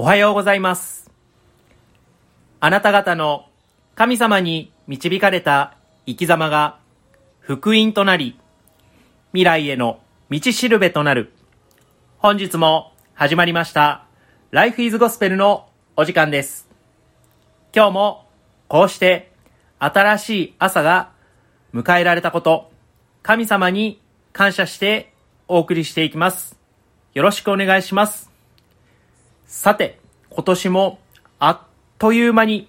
おはようございます。あなた方の神様に導かれた生き様が福音となり、未来への道しるべとなる。本日も始まりました、Life is Gospel のお時間です。今日もこうして新しい朝が迎えられたこと、神様に感謝してお送りしていきます。よろしくお願いします。さて、今年もあっという間に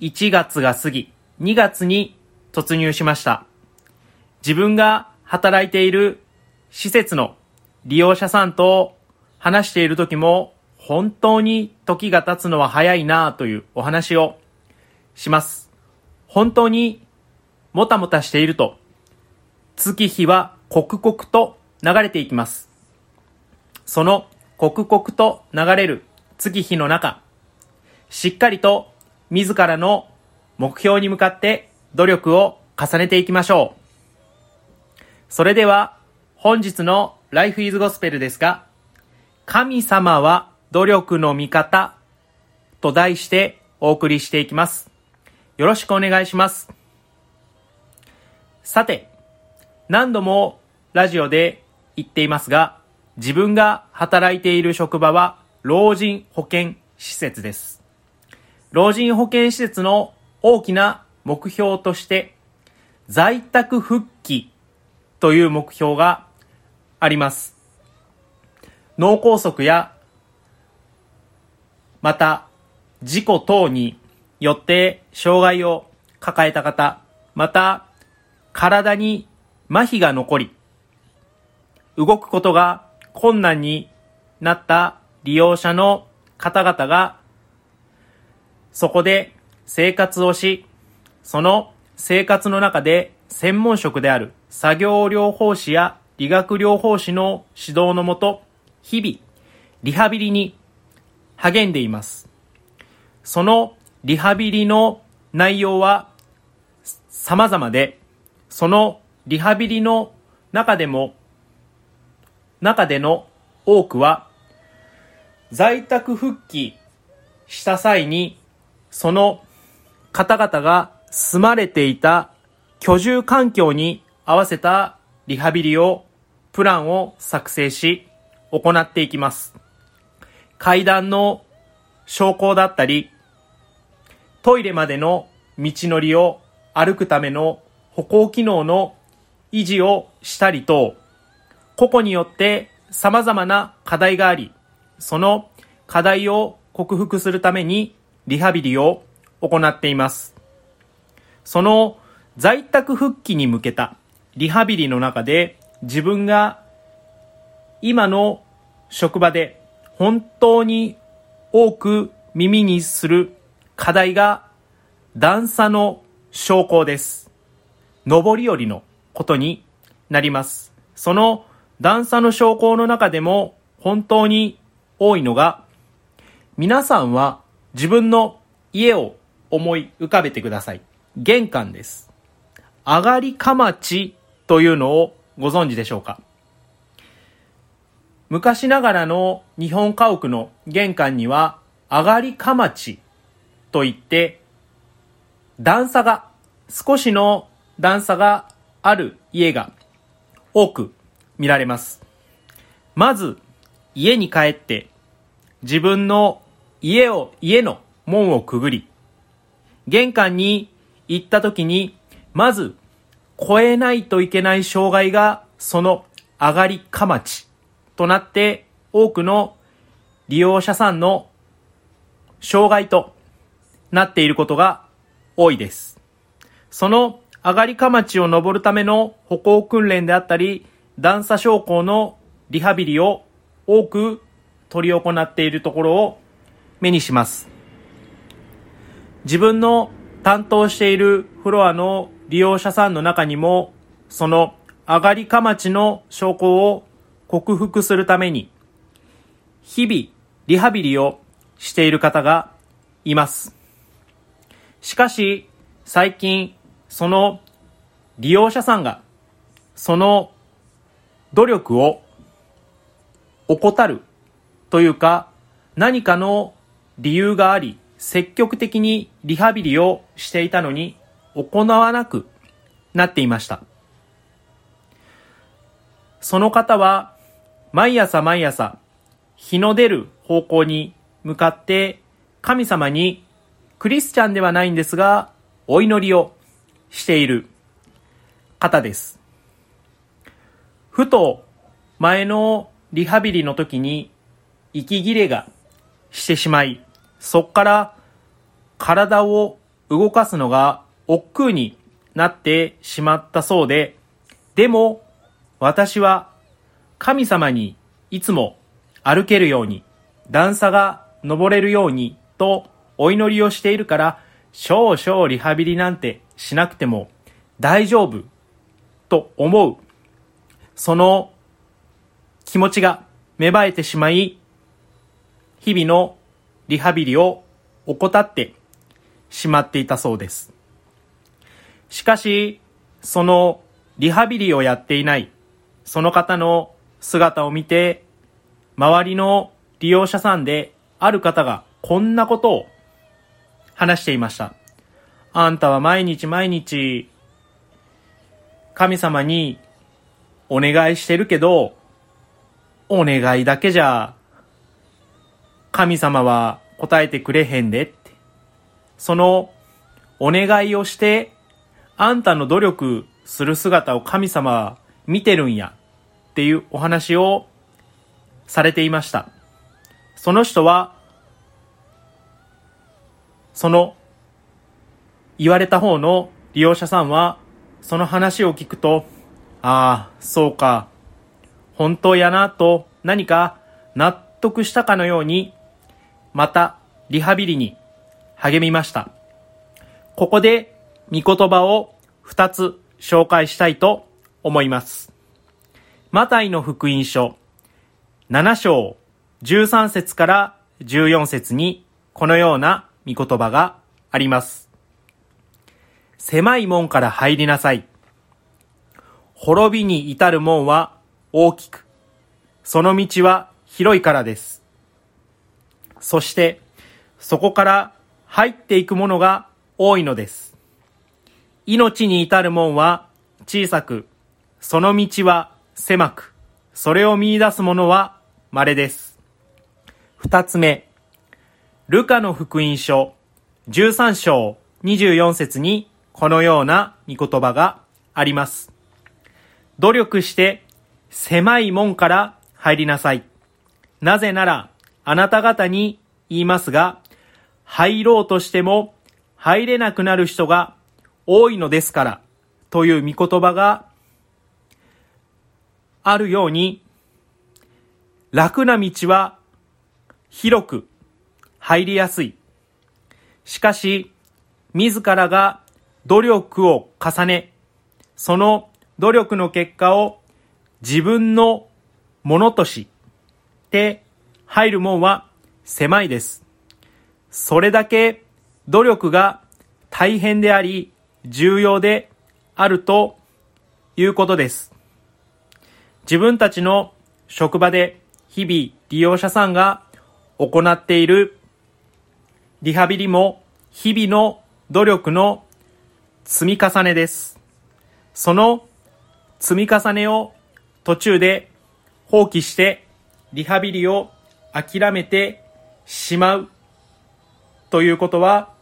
1月が過ぎ、2月に突入しました。自分が働いている施設の利用者さんと話している時も本当に時が経つのは早いなというお話をします。本当にもたもたしていると月日は刻々と流れていきます。その刻々と流れる月日の中、しっかりと自らの目標に向かって努力を重ねていきましょう。それでは本日の Life is Gospel ですが、神様は努力の味方と題してお送りしていきます。よろしくお願いします。さて、何度もラジオで言っていますが、自分が働いている職場は老人保健施設です。老人保健施設の大きな目標として、在宅復帰という目標があります。脳梗塞や、また事故等によって障害を抱えた方、また体に麻痺が残り、動くことが困難になった利用者の方々が、そこで生活をし、その生活の中で専門職である作業療法士や理学療法士の指導のもと、日々、リハビリに励んでいます。そのリハビリの内容は様々で、そのリハビリの中でも、中での多くは、在宅復帰した際に、その方々が住まれていた居住環境に合わせたリハビリを、プランを作成し、行っていきます。階段の昇降だったり、トイレまでの道のりを歩くための歩行機能の維持をしたりと、個々によって様々な課題があり、その課題を克服するためにリハビリを行っています。その在宅復帰に向けたリハビリの中で自分が今の職場で本当に多く耳にする課題が段差の昇降です。上り下りのことになります。その段差の昇降の中でも本当に多いのが、皆さんは自分の家を思い浮かべてください。玄関です。上がりかまちというのをご存知でしょうか昔ながらの日本家屋の玄関には上がりかまちといって段差が少しの段差がある家が多く見られます。まず家に帰って自分の家を、家の門をくぐり玄関に行った時にまず越えないといけない障害がその上がりかまちとなって多くの利用者さんの障害となっていることが多いです。その上がりかまちを登るための歩行訓練であったり、段差昇降のリハビリを多く取り行っているところを目にします。自分の担当しているフロアの利用者さんの中にも、その上がりかまちの昇降を克服するために、日々リハビリをしている方がいます。しかし、最近、その利用者さんが、その努力を怠るというか、何かの理由があり、積極的にリハビリをしていたのに行わなくなっていました。その方は毎朝毎朝日の出る方向に向かって神様にクリスチャンではないんですがお祈りをしている方です。ふと前のリハビリの時に息切れがしてしまい、そっから体を動かすのが億劫になってしまったそうで、でも私は神様にいつも歩けるように、段差が登れるようにとお祈りをしているから、少々リハビリなんてしなくても大丈夫と思う。その気持ちが芽生えてしまい、日々のリハビリを怠ってしまっていたそうです。しかし、そのリハビリをやっていないその方の姿を見て、周りの利用者さんである方がこんなことを話していました。あんたは毎日毎日神様にお願いしてるけど、お願いだけじゃ神様は答えてくれへんでって。そのお願いをして、あんたの努力する姿を神様は見てるんやっていうお話をされていました。その人は、その言われた方の利用者さんは、その話を聞くと、ああ、そうか、本当やなと何か納得したかのようにまたリハビリに励みました。ここで御言葉を2つ紹介したいと思います。マタイの福音書7章13節から14節にこのような御言葉があります。狭い門から入りなさい。滅びに至る門は大きく、その道は広いからです。そしてそこから入っていくものが多いのです。命に至る門は小さく、その道は狭く、それを見出す者は稀です。二つ目、ルカの福音書13章24節にこのような御言葉があります。努力して狭い門から入りなさい。なぜならあなた方に言いますが、入ろうとしても入れなくなる人が多いのですからという御言葉があるように、楽な道は広く入りやすい。しかし、自らが努力を重ね、その努力の結果を自分のものとして入る門は狭いです。それだけ努力が大変であり重要であるということです。自分たちの職場で日々利用者さんが行っているリハビリも日々の努力の積み重ねです。その積み重ねを途中で放棄してリハビリを諦めてしまうということは、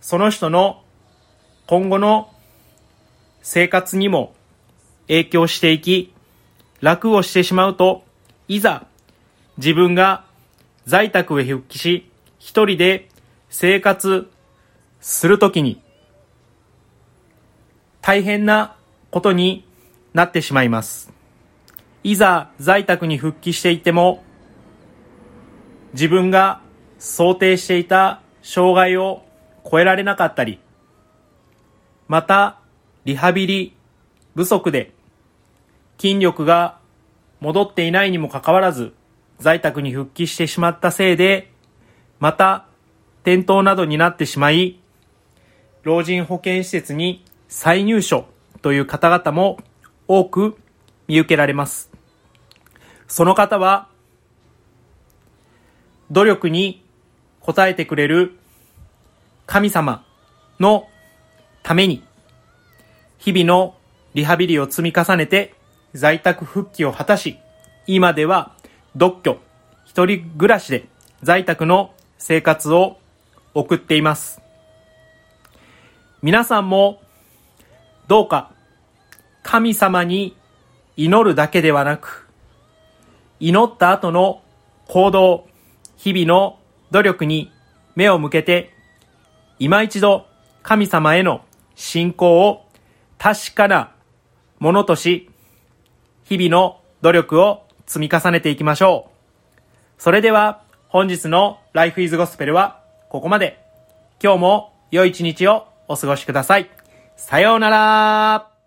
その人の今後の生活にも影響していき、楽をしてしまうと、いざ自分が在宅へ復帰し、一人で生活するときに、大変なことになってしまいます。いざ在宅に復帰していても、自分が想定していた障害を超えられなかったり、また、リハビリ不足で筋力が戻っていないにもかかわらず、在宅に復帰してしまったせいで、また、転倒などになってしまい、老人保健施設に再入所という方々も多く見受けられます。その方は努力に応えてくれる神様のために、日々のリハビリを積み重ねて在宅復帰を果たし、今では独居、一人暮らしで在宅の生活を送っています。皆さんもどうか神様に祈るだけではなく、祈った後の行動、日々の努力に目を向けて、今一度神様への信仰を確かなものとし、日々の努力を積み重ねていきましょう。それでは本日の Life is Gospel はここまで。今日も良い一日をお過ごしください。さようなら